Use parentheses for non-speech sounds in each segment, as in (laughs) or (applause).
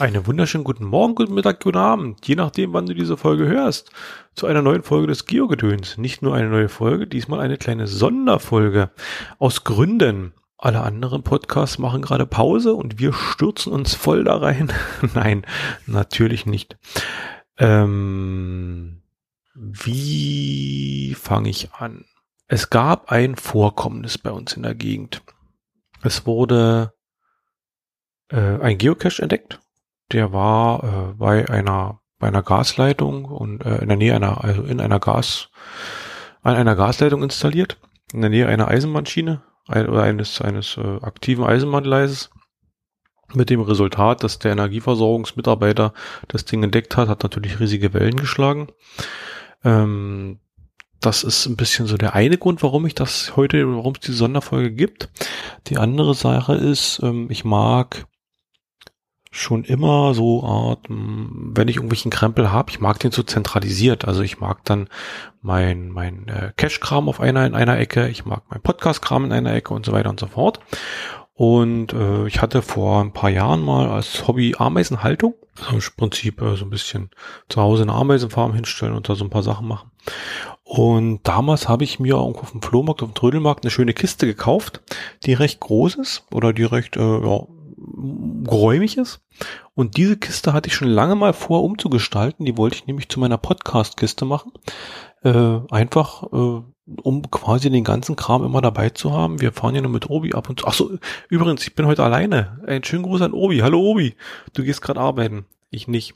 Einen wunderschönen guten Morgen, guten Mittag, guten Abend, je nachdem, wann du diese Folge hörst, zu einer neuen Folge des Geogedöns. Nicht nur eine neue Folge, diesmal eine kleine Sonderfolge. Aus Gründen. Alle anderen Podcasts machen gerade Pause und wir stürzen uns voll da rein. (laughs) Nein, natürlich nicht. Ähm, wie fange ich an? Es gab ein Vorkommnis bei uns in der Gegend. Es wurde äh, ein Geocache entdeckt der war äh, bei einer bei einer Gasleitung und äh, in der Nähe einer also in einer Gas an einer Gasleitung installiert in der Nähe einer Eisenbahnschiene ein, oder eines eines äh, aktiven Eisenbahngleises mit dem Resultat, dass der Energieversorgungsmitarbeiter das Ding entdeckt hat, hat natürlich riesige Wellen geschlagen. Ähm, das ist ein bisschen so der eine Grund, warum ich das heute, warum es diese Sonderfolge gibt. Die andere Sache ist, ähm, ich mag schon immer so Art, wenn ich irgendwelchen Krempel habe, ich mag den so zentralisiert. Also ich mag dann mein, mein äh, Cache-Kram auf einer in einer Ecke, ich mag mein Podcast-Kram in einer Ecke und so weiter und so fort. Und äh, ich hatte vor ein paar Jahren mal als Hobby Ameisenhaltung. Also im Prinzip äh, so ein bisschen zu Hause eine Ameisenfarm hinstellen und da so ein paar Sachen machen. Und damals habe ich mir irgendwo auf dem Flohmarkt, auf dem Trödelmarkt eine schöne Kiste gekauft, die recht groß ist oder die recht äh, ja, geräumig. Und diese Kiste hatte ich schon lange mal vor umzugestalten. Die wollte ich nämlich zu meiner Podcast-Kiste machen. Äh, einfach, äh, um quasi den ganzen Kram immer dabei zu haben. Wir fahren ja nur mit Obi ab und zu. Achso, übrigens, ich bin heute alleine. Ein schönen Gruß an Obi. Hallo Obi. Du gehst gerade arbeiten. Ich nicht.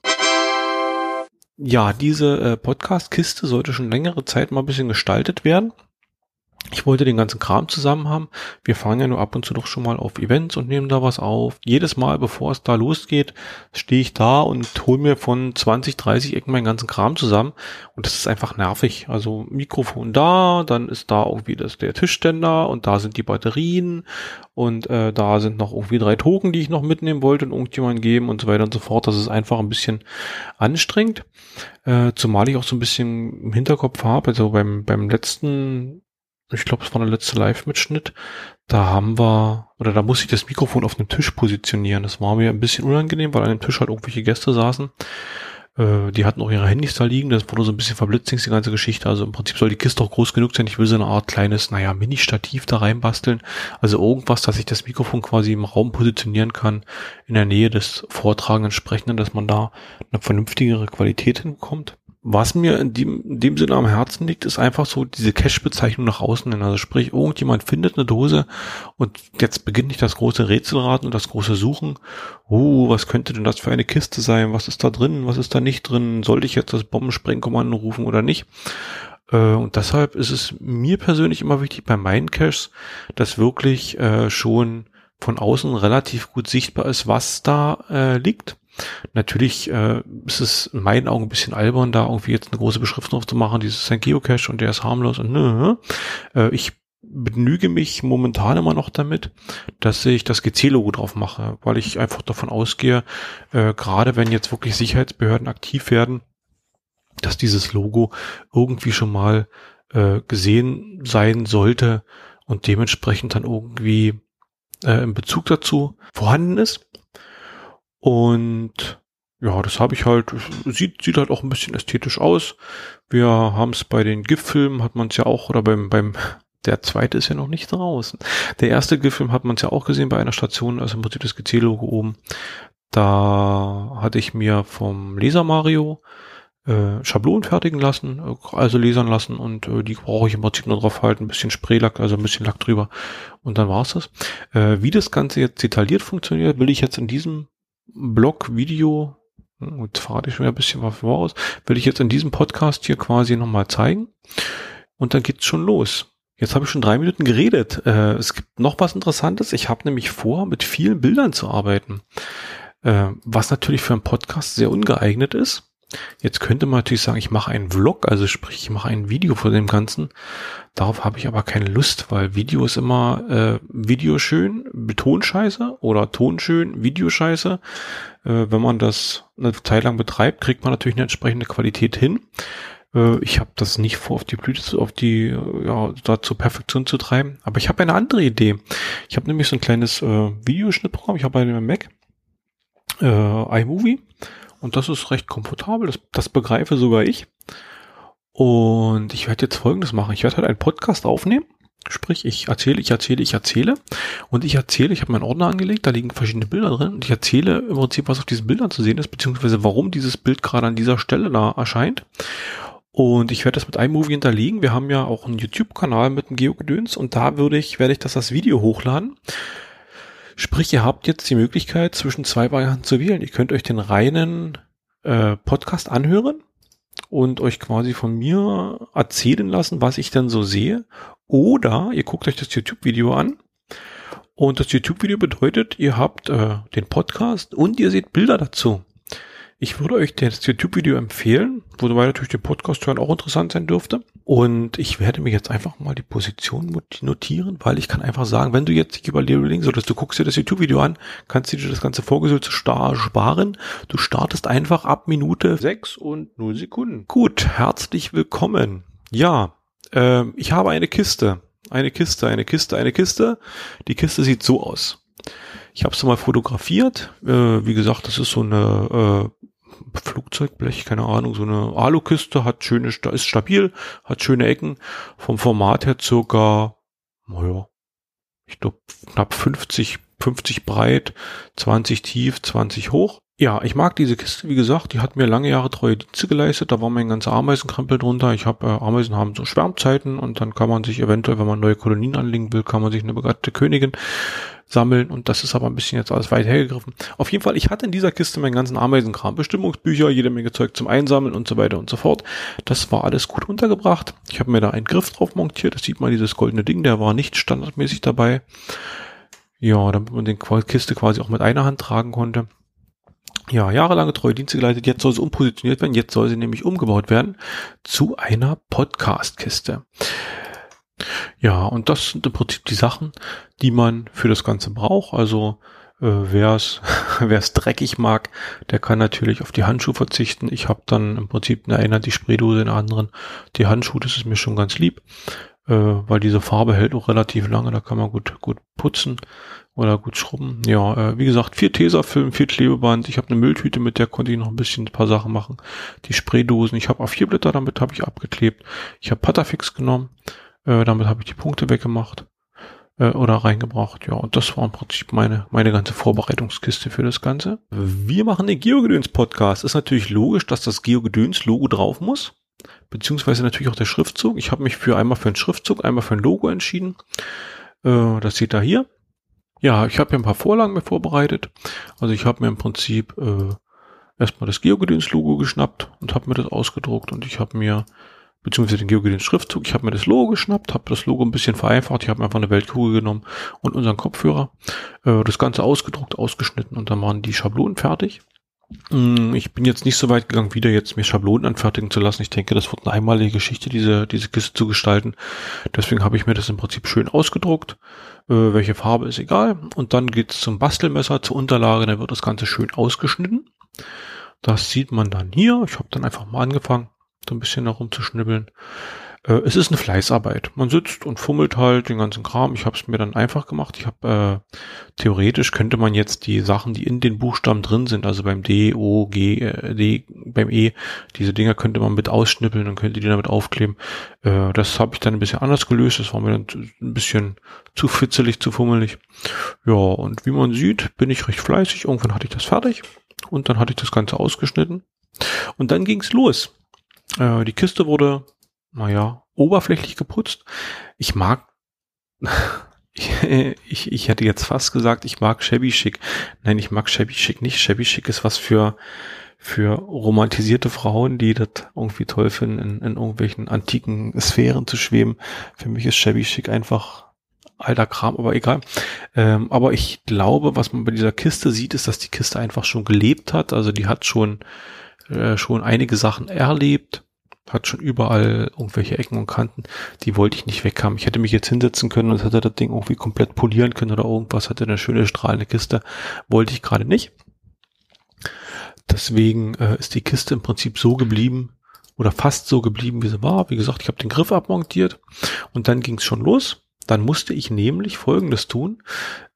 Ja, diese äh, Podcast-Kiste sollte schon längere Zeit mal ein bisschen gestaltet werden. Ich wollte den ganzen Kram zusammen haben. Wir fahren ja nur ab und zu doch schon mal auf Events und nehmen da was auf. Jedes Mal, bevor es da losgeht, stehe ich da und hole mir von 20, 30 Ecken meinen ganzen Kram zusammen. Und das ist einfach nervig. Also Mikrofon da, dann ist da irgendwie das, der Tischständer und da sind die Batterien und äh, da sind noch irgendwie drei Token, die ich noch mitnehmen wollte und irgendjemand geben und so weiter und so fort. Das ist einfach ein bisschen anstrengend. Äh, zumal ich auch so ein bisschen im Hinterkopf habe, also beim, beim letzten ich glaube, es war der letzte Live-Mitschnitt, da haben wir, oder da musste ich das Mikrofon auf einem Tisch positionieren. Das war mir ein bisschen unangenehm, weil an dem Tisch halt irgendwelche Gäste saßen. Äh, die hatten auch ihre Handys da liegen, das wurde so ein bisschen verblitzt, die ganze Geschichte. Also im Prinzip soll die Kiste auch groß genug sein. Ich will so eine Art kleines, naja, Mini-Stativ da reinbasteln. Also irgendwas, dass ich das Mikrofon quasi im Raum positionieren kann, in der Nähe des Vortragenden Sprechenden, dass man da eine vernünftigere Qualität hinkommt. Was mir in dem, in dem Sinne am Herzen liegt, ist einfach so diese Cache-Bezeichnung nach außen hin. Also sprich, irgendjemand findet eine Dose und jetzt beginnt nicht das große Rätselraten und das große Suchen. Oh, was könnte denn das für eine Kiste sein? Was ist da drin? Was ist da nicht drin? Sollte ich jetzt das Bombensprengkommando rufen oder nicht? Äh, und deshalb ist es mir persönlich immer wichtig bei meinen Caches, dass wirklich äh, schon von außen relativ gut sichtbar ist, was da äh, liegt Natürlich äh, ist es in meinen Augen ein bisschen albern, da irgendwie jetzt eine große Beschriftung drauf zu machen, dieses ein Geocache und der ist harmlos und nö. Äh, ich begnüge mich momentan immer noch damit, dass ich das GC-Logo drauf mache, weil ich einfach davon ausgehe, äh, gerade wenn jetzt wirklich Sicherheitsbehörden aktiv werden, dass dieses Logo irgendwie schon mal äh, gesehen sein sollte und dementsprechend dann irgendwie äh, in Bezug dazu vorhanden ist. Und ja, das habe ich halt, sieht, sieht halt auch ein bisschen ästhetisch aus. Wir haben es bei den GIF-Filmen, hat man es ja auch, oder beim, beim, der zweite ist ja noch nicht draußen. Der erste GIF-Film hat man es ja auch gesehen bei einer Station, also im Prinzip das GC-Logo oben. Da hatte ich mir vom Laser Mario äh, Schablonen fertigen lassen, also lasern lassen und äh, die brauche ich im Prinzip nur drauf halten, ein bisschen Spraylack, also ein bisschen Lack drüber und dann war's das. Äh, wie das Ganze jetzt detailliert funktioniert, will ich jetzt in diesem Blog-Video, und verrate ich schon ein bisschen was voraus, will ich jetzt in diesem Podcast hier quasi nochmal zeigen. Und dann geht's schon los. Jetzt habe ich schon drei Minuten geredet. Äh, es gibt noch was Interessantes. Ich habe nämlich vor, mit vielen Bildern zu arbeiten. Äh, was natürlich für einen Podcast sehr ungeeignet ist. Jetzt könnte man natürlich sagen, ich mache einen Vlog, also sprich, ich mache ein Video von dem Ganzen. Darauf habe ich aber keine Lust, weil Video ist immer äh, Video schön, Tonscheiße oder Ton schön, Videoscheiße. Äh, wenn man das eine Zeit lang betreibt, kriegt man natürlich eine entsprechende Qualität hin. Äh, ich habe das nicht vor, auf die Blüte, auf die, ja, da zur Perfektion zu treiben. Aber ich habe eine andere Idee. Ich habe nämlich so ein kleines äh, Videoschnittprogramm. Ich habe bei einem Mac äh, iMovie. Und das ist recht komfortabel. Das, das begreife sogar ich. Und ich werde jetzt Folgendes machen. Ich werde halt einen Podcast aufnehmen. Sprich, ich erzähle, ich erzähle, ich erzähle. Und ich erzähle, ich habe meinen Ordner angelegt, da liegen verschiedene Bilder drin. Und ich erzähle im Prinzip, was auf diesen Bildern zu sehen ist, beziehungsweise warum dieses Bild gerade an dieser Stelle da erscheint. Und ich werde das mit iMovie hinterlegen. Wir haben ja auch einen YouTube-Kanal mit dem Geogedöns und da würde ich, werde ich das als Video hochladen. Sprich, ihr habt jetzt die Möglichkeit, zwischen zwei Varianten zu wählen. Ihr könnt euch den reinen äh, Podcast anhören und euch quasi von mir erzählen lassen, was ich dann so sehe. Oder ihr guckt euch das YouTube-Video an. Und das YouTube-Video bedeutet, ihr habt äh, den Podcast und ihr seht Bilder dazu. Ich würde euch das YouTube-Video empfehlen, wobei natürlich der Podcast hören auch interessant sein dürfte. Und ich werde mir jetzt einfach mal die Position notieren, weil ich kann einfach sagen, wenn du jetzt dich überlegst oder du guckst dir das YouTube-Video an, kannst du dir das ganze Vorgesülze sparen. Du startest einfach ab Minute 6 und 0 Sekunden. Gut, herzlich willkommen. Ja, äh, ich habe eine Kiste. Eine Kiste, eine Kiste, eine Kiste. Die Kiste sieht so aus. Ich habe es mal fotografiert. Äh, wie gesagt, das ist so eine äh, Flugzeugblech, keine Ahnung, so eine Alukiste, hat schöne, ist stabil, hat schöne Ecken. Vom Format her circa, naja, ich glaube knapp 50, 50 breit, 20 tief, 20 hoch. Ja, ich mag diese Kiste, wie gesagt, die hat mir lange Jahre treue Dienste geleistet, da war mein ganzer Ameisenkrempel drunter. Ich habe, äh, Ameisen haben so Schwärmzeiten und dann kann man sich eventuell, wenn man neue Kolonien anlegen will, kann man sich eine begattete Königin sammeln und das ist aber ein bisschen jetzt alles weit hergegriffen. Auf jeden Fall, ich hatte in dieser Kiste meinen ganzen Ameisenkram, Bestimmungsbücher, jede Menge Zeug zum Einsammeln und so weiter und so fort. Das war alles gut untergebracht. Ich habe mir da einen Griff drauf montiert, das sieht man dieses goldene Ding, der war nicht standardmäßig dabei. Ja, damit man den Kiste quasi auch mit einer Hand tragen konnte ja, jahrelange treue Dienste geleitet. Jetzt soll sie umpositioniert werden. Jetzt soll sie nämlich umgebaut werden zu einer Podcast-Kiste. Ja, und das sind im Prinzip die Sachen, die man für das Ganze braucht. Also äh, wer es (laughs) dreckig mag, der kann natürlich auf die Handschuhe verzichten. Ich habe dann im Prinzip eine einer die Spraydose, in der anderen die Handschuhe. Das ist mir schon ganz lieb, äh, weil diese Farbe hält auch relativ lange. Da kann man gut gut putzen oder gut schrubben. Ja, äh, wie gesagt, vier Tesafilm, vier Klebeband. Ich habe eine Mülltüte, mit der konnte ich noch ein bisschen ein paar Sachen machen. Die Spraydosen, ich habe A4-Blätter, damit habe ich abgeklebt. Ich habe Patafix genommen, äh, damit habe ich die Punkte weggemacht äh, oder reingebracht. Ja, und das war im Prinzip meine, meine ganze Vorbereitungskiste für das Ganze. Wir machen den Geogedöns-Podcast. Ist natürlich logisch, dass das Geogedöns-Logo drauf muss. Beziehungsweise natürlich auch der Schriftzug. Ich habe mich für einmal für einen Schriftzug, einmal für ein Logo entschieden. Äh, das seht ihr hier. Ja, ich habe mir ein paar Vorlagen mir vorbereitet. Also ich habe mir im Prinzip äh, erstmal das Geogedöns-Logo geschnappt und habe mir das ausgedruckt und ich habe mir beziehungsweise den Geogedöns-Schriftzug, ich habe mir das Logo geschnappt, habe das Logo ein bisschen vereinfacht, ich habe einfach eine Weltkugel genommen und unseren Kopfhörer, äh, das Ganze ausgedruckt, ausgeschnitten und dann waren die Schablonen fertig. Mm, ich bin jetzt nicht so weit gegangen, wieder jetzt mir Schablonen anfertigen zu lassen. Ich denke, das wird eine einmalige Geschichte, diese, diese Kiste zu gestalten. Deswegen habe ich mir das im Prinzip schön ausgedruckt. Äh, welche Farbe ist egal. Und dann geht's zum Bastelmesser, zur Unterlage, dann wird das Ganze schön ausgeschnitten. Das sieht man dann hier. Ich habe dann einfach mal angefangen, so ein bisschen herumzuschnibbeln. Äh, es ist eine Fleißarbeit. Man sitzt und fummelt halt den ganzen Kram. Ich habe es mir dann einfach gemacht. Ich habe äh, theoretisch könnte man jetzt die Sachen, die in den Buchstaben drin sind, also beim D, O, G, äh, D, beim E, diese Dinger könnte man mit ausschnippeln und könnte die damit aufkleben. Äh, das habe ich dann ein bisschen anders gelöst. Das war mir dann ein bisschen zu fitzelig, zu fummelig. Ja, und wie man sieht, bin ich recht fleißig. Irgendwann hatte ich das fertig und dann hatte ich das Ganze ausgeschnitten. Und dann ging's los. Äh, die Kiste wurde naja, oberflächlich geputzt. Ich mag, (laughs) ich, ich hätte jetzt fast gesagt, ich mag Shabby Chic. Nein, ich mag Shabby Chic nicht. Shabby Chic ist was für, für romantisierte Frauen, die das irgendwie toll finden, in, in irgendwelchen antiken Sphären zu schweben. Für mich ist Shabby Chic einfach alter Kram, aber egal. Ähm, aber ich glaube, was man bei dieser Kiste sieht, ist, dass die Kiste einfach schon gelebt hat. Also die hat schon, äh, schon einige Sachen erlebt hat schon überall irgendwelche Ecken und Kanten, die wollte ich nicht weghaben. Ich hätte mich jetzt hinsetzen können und hätte das Ding irgendwie komplett polieren können oder irgendwas, hatte eine schöne strahlende Kiste, wollte ich gerade nicht. Deswegen äh, ist die Kiste im Prinzip so geblieben oder fast so geblieben, wie sie war. Wie gesagt, ich habe den Griff abmontiert und dann ging es schon los. Dann musste ich nämlich Folgendes tun.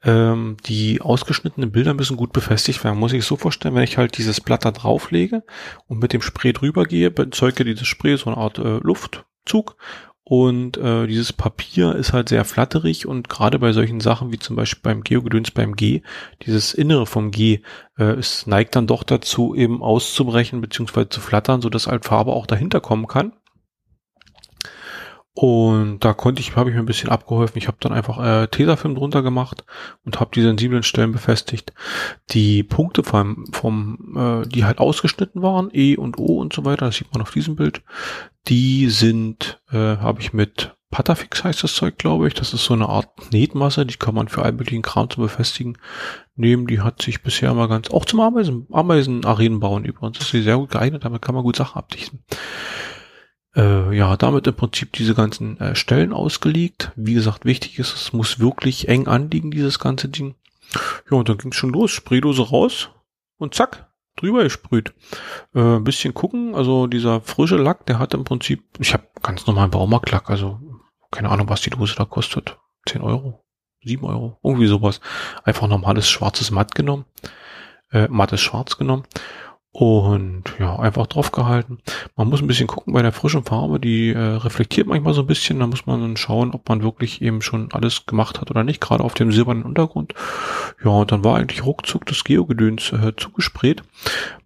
Ähm, die ausgeschnittenen Bilder müssen gut befestigt werden. Muss ich so vorstellen, wenn ich halt dieses Blatt da drauflege und mit dem Spray drüber gehe, bezeuge dieses Spray so eine Art äh, Luftzug und äh, dieses Papier ist halt sehr flatterig und gerade bei solchen Sachen wie zum Beispiel beim Geogedöns beim G, dieses Innere vom G, äh, es neigt dann doch dazu, eben auszubrechen bzw. zu flattern, so dass halt Farbe auch dahinter kommen kann. Und da konnte ich, habe ich mir ein bisschen abgeholfen. Ich habe dann einfach äh, Tesafilm drunter gemacht und habe die sensiblen Stellen befestigt. Die Punkte vom, vom äh, die halt ausgeschnitten waren, E und O und so weiter, das sieht man auf diesem Bild, die sind, äh, habe ich mit Patafix heißt das Zeug, glaube ich. Das ist so eine Art Knetmasse, die kann man für allmöglichen Kram zu befestigen nehmen. Die hat sich bisher mal ganz, auch zum Ameisen, Ameisenarenen bauen übrigens. ist sie sehr gut geeignet, damit kann man gut Sachen abdichten äh, ja, damit im Prinzip diese ganzen äh, Stellen ausgelegt. Wie gesagt, wichtig ist, es muss wirklich eng anliegen, dieses ganze Ding. Ja, und dann ging schon los. Spraydose raus und zack, drüber gesprüht. Äh, ein bisschen gucken, also dieser frische Lack, der hat im Prinzip, ich habe ganz normalen Baumarktlack, also keine Ahnung, was die Dose da kostet. 10 Euro, 7 Euro, irgendwie sowas. Einfach normales schwarzes Matt genommen, äh, mattes Schwarz genommen und ja, einfach drauf gehalten. Man muss ein bisschen gucken bei der frischen Farbe, die äh, reflektiert manchmal so ein bisschen. Da muss man dann schauen, ob man wirklich eben schon alles gemacht hat oder nicht, gerade auf dem silbernen Untergrund. Ja, und dann war eigentlich ruckzuck das Geogedöns äh, zugesprayt.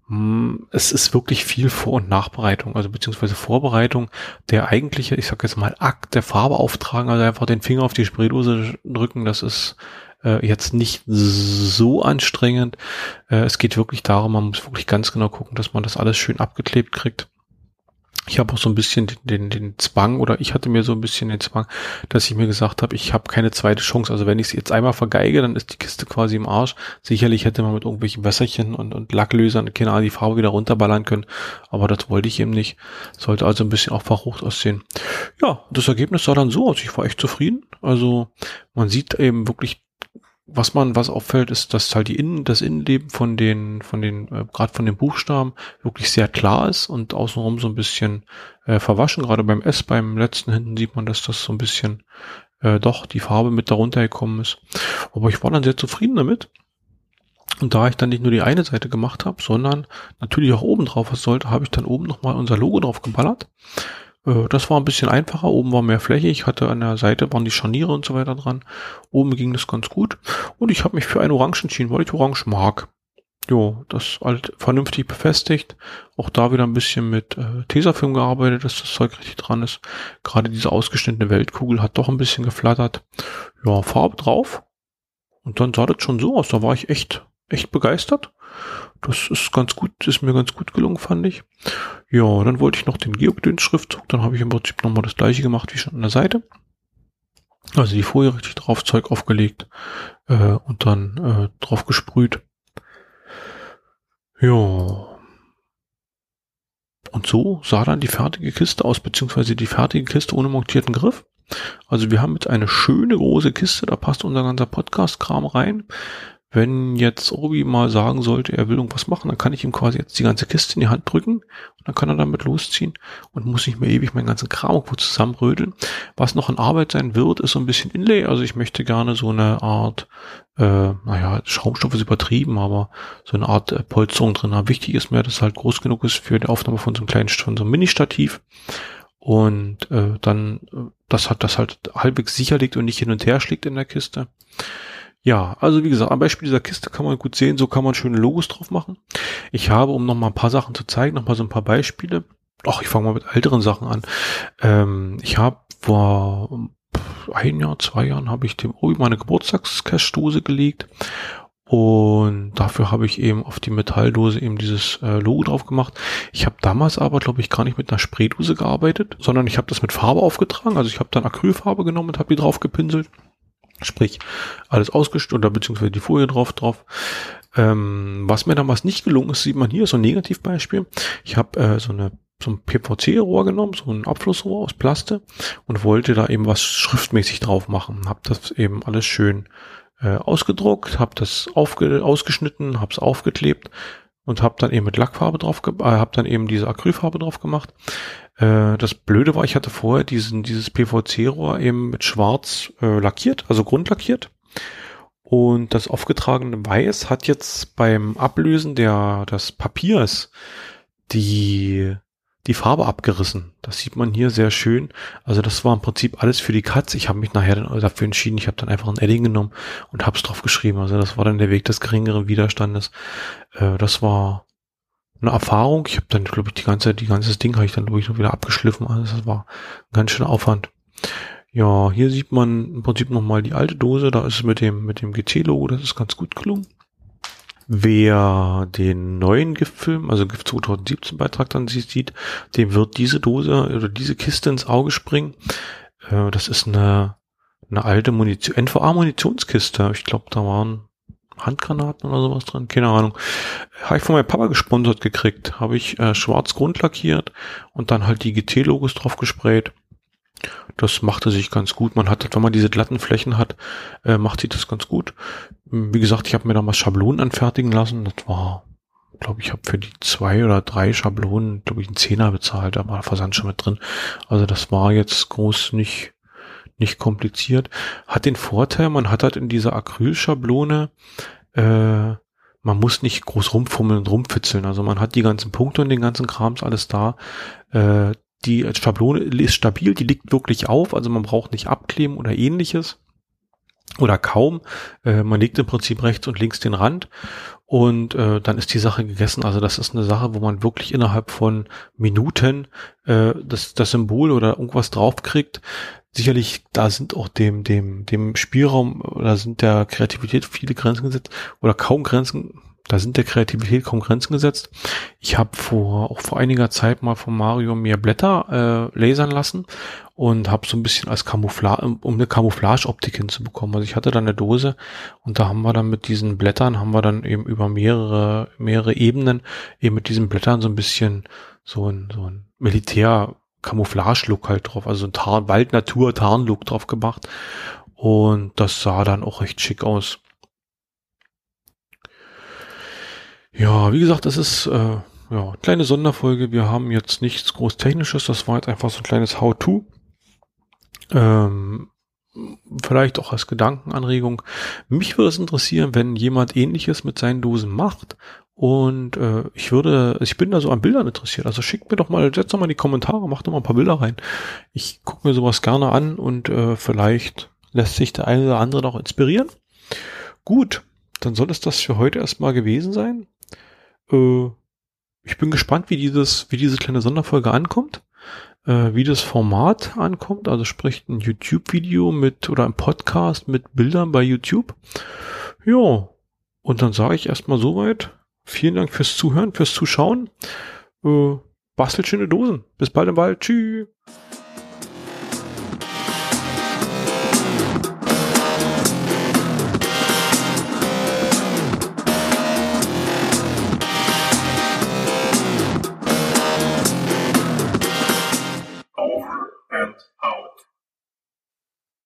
Hm, es ist wirklich viel Vor- und Nachbereitung, also beziehungsweise Vorbereitung. Der eigentliche, ich sag jetzt mal, Akt der Farbe auftragen, also einfach den Finger auf die Spraydose drücken, das ist äh, jetzt nicht so anstrengend. Äh, es geht wirklich darum, man muss wirklich ganz genau gucken, dass man das alles schön abgeklebt kriegt. Ich habe auch so ein bisschen den, den, den Zwang oder ich hatte mir so ein bisschen den Zwang, dass ich mir gesagt habe, ich habe keine zweite Chance. Also wenn ich es jetzt einmal vergeige, dann ist die Kiste quasi im Arsch. Sicherlich hätte man mit irgendwelchen Wässerchen und, und Lacklösern, keine Ahnung, die Farbe wieder runterballern können. Aber das wollte ich eben nicht. Sollte also ein bisschen auch verrucht aussehen. Ja, das Ergebnis sah dann so aus. Ich war echt zufrieden. Also man sieht eben wirklich was man, was auffällt, ist, dass halt die Innen, das Innenleben von den, von den, äh, gerade von den Buchstaben wirklich sehr klar ist und außenrum so ein bisschen äh, verwaschen. Gerade beim S, beim letzten hinten sieht man, dass das so ein bisschen äh, doch die Farbe mit darunter gekommen ist. Aber ich war dann sehr zufrieden damit. Und da ich dann nicht nur die eine Seite gemacht habe, sondern natürlich auch oben drauf was sollte, habe ich dann oben nochmal unser Logo drauf geballert. Äh, das war ein bisschen einfacher. Oben war mehr Fläche. Ich hatte an der Seite waren die Scharniere und so weiter dran. Oben ging das ganz gut. Und ich habe mich für ein Orange entschieden, weil ich Orange mag. Jo, das halt vernünftig befestigt. Auch da wieder ein bisschen mit äh, Tesafilm gearbeitet, dass das Zeug richtig dran ist. Gerade diese ausgeschnittene Weltkugel hat doch ein bisschen geflattert. Ja, Farbe drauf. Und dann sah das schon so aus. Da war ich echt, echt begeistert. Das ist ganz gut, ist mir ganz gut gelungen, fand ich. Ja, dann wollte ich noch den Geogedöns-Schriftzug. Dann habe ich im Prinzip nochmal das gleiche gemacht wie schon an der Seite. Also die Folie richtig drauf, Zeug aufgelegt äh, und dann äh, drauf gesprüht. Ja. Und so sah dann die fertige Kiste aus, beziehungsweise die fertige Kiste ohne montierten Griff. Also wir haben jetzt eine schöne große Kiste, da passt unser ganzer Podcast-Kram rein. Wenn jetzt Obi mal sagen sollte, er will irgendwas machen, dann kann ich ihm quasi jetzt die ganze Kiste in die Hand drücken und dann kann er damit losziehen und muss nicht mehr ewig meinen ganzen Kram irgendwo zusammenrödeln. Was noch in Arbeit sein wird, ist so ein bisschen Inlay. Also ich möchte gerne so eine Art, äh, naja, Schaumstoff ist übertrieben, aber so eine Art äh, Polsterung drin haben. Wichtig ist mir, dass es halt groß genug ist für die Aufnahme von so einem kleinen, von so einem Mini-Stativ. Und äh, dann, äh, das hat das halt halbwegs sicher liegt und nicht hin und her schlägt in der Kiste. Ja, also wie gesagt, am Beispiel dieser Kiste kann man gut sehen, so kann man schöne Logos drauf machen. Ich habe, um noch mal ein paar Sachen zu zeigen, noch mal so ein paar Beispiele. Ach, ich fange mal mit älteren Sachen an. Ähm, ich habe vor ein Jahr, zwei Jahren habe ich dem Obi meine Geburtstagscashdose gelegt und dafür habe ich eben auf die Metalldose eben dieses äh, Logo drauf gemacht. Ich habe damals aber, glaube ich, gar nicht mit einer Spraydose gearbeitet, sondern ich habe das mit Farbe aufgetragen. Also ich habe dann Acrylfarbe genommen und habe die drauf gepinselt. Sprich, alles ausgestellt oder beziehungsweise die Folie drauf drauf. Ähm, was mir damals nicht gelungen ist, sieht man hier, so ein Negativbeispiel. Ich habe äh, so eine so ein PVC-Rohr genommen, so ein Abflussrohr aus Plaste und wollte da eben was schriftmäßig drauf machen. Hab das eben alles schön äh, ausgedruckt, habe das aufge ausgeschnitten, habe es aufgeklebt und habe dann eben mit Lackfarbe drauf, äh, habe dann eben diese Acrylfarbe drauf gemacht. Äh, das Blöde war, ich hatte vorher diesen, dieses PVC-Rohr eben mit schwarz äh, lackiert, also grundlackiert. Und das aufgetragene Weiß hat jetzt beim Ablösen der, des Papiers die, die Farbe abgerissen. Das sieht man hier sehr schön. Also das war im Prinzip alles für die Katz. Ich habe mich nachher dann dafür entschieden. Ich habe dann einfach ein Edding genommen und hab's drauf geschrieben. Also das war dann der Weg des geringeren Widerstandes. Äh, das war eine Erfahrung. Ich habe dann, glaube ich, die ganze, die ganze Ding habe ich dann durch noch wieder abgeschliffen. Also das war ein ganz schöner Aufwand. Ja, hier sieht man im Prinzip nochmal die alte Dose. Da ist es mit dem, mit dem GT-Logo. Das ist ganz gut gelungen. Wer den neuen GIF-Film, also GIF 2017 Beitrag dann sieht, dem wird diese Dose oder diese Kiste ins Auge springen. Äh, das ist eine, eine alte Munition, NVA-Munitionskiste. Ich glaube, da waren Handgranaten oder sowas drin, keine Ahnung. Habe ich von meinem Papa gesponsert gekriegt. Habe ich äh, schwarz grundlackiert und dann halt die GT-Logos drauf gesprayt. Das machte sich ganz gut. Man hat, wenn man diese glatten Flächen hat, äh, macht sich das ganz gut. Wie gesagt, ich habe mir damals Schablonen anfertigen lassen. Das war, glaube ich, habe für die zwei oder drei Schablonen, glaube ich, einen Zehner bezahlt, da war Versand schon mit drin. Also das war jetzt groß nicht, nicht kompliziert. Hat den Vorteil, man hat halt in dieser Acrylschablone, äh, man muss nicht groß rumfummeln und rumfitzeln. Also man hat die ganzen Punkte und den ganzen Krams alles da. Äh, die Schablone ist stabil, die liegt wirklich auf, also man braucht nicht abkleben oder ähnliches oder kaum. Äh, man legt im Prinzip rechts und links den Rand und äh, dann ist die Sache gegessen. Also das ist eine Sache, wo man wirklich innerhalb von Minuten äh, das, das Symbol oder irgendwas draufkriegt. Sicherlich, da sind auch dem, dem, dem Spielraum oder sind der Kreativität viele Grenzen gesetzt oder kaum Grenzen da sind der Kreativität kaum Grenzen gesetzt. Ich habe vor auch vor einiger Zeit mal von Mario mir Blätter äh, lasern lassen und habe so ein bisschen als Camouflage, um eine Camouflage-Optik hinzubekommen. Also ich hatte da eine Dose und da haben wir dann mit diesen Blättern, haben wir dann eben über mehrere, mehrere Ebenen eben mit diesen Blättern so ein bisschen so ein, so ein Militär Camouflage-Look halt drauf, also ein Tarn, Wald-Natur-Tarn-Look drauf gemacht. Und das sah dann auch recht schick aus. Ja, wie gesagt, das ist äh, ja kleine Sonderfolge. Wir haben jetzt nichts groß Technisches. Das war jetzt einfach so ein kleines How-to. Ähm, vielleicht auch als Gedankenanregung. Mich würde es interessieren, wenn jemand Ähnliches mit seinen Dosen macht. Und äh, ich würde, ich bin da so an Bildern interessiert. Also schickt mir doch mal, setzt doch mal in die Kommentare, macht doch mal ein paar Bilder rein. Ich gucke mir sowas gerne an und äh, vielleicht lässt sich der eine oder andere noch inspirieren. Gut, dann soll es das für heute erstmal gewesen sein. Äh, ich bin gespannt, wie dieses, wie diese kleine Sonderfolge ankommt, äh, wie das Format ankommt, also sprich ein YouTube-Video mit oder ein Podcast mit Bildern bei YouTube. Ja, und dann sage ich erstmal soweit. Vielen Dank fürs Zuhören, fürs Zuschauen. Äh, bastelt schöne Dosen. Bis bald im Wald. Tschüss.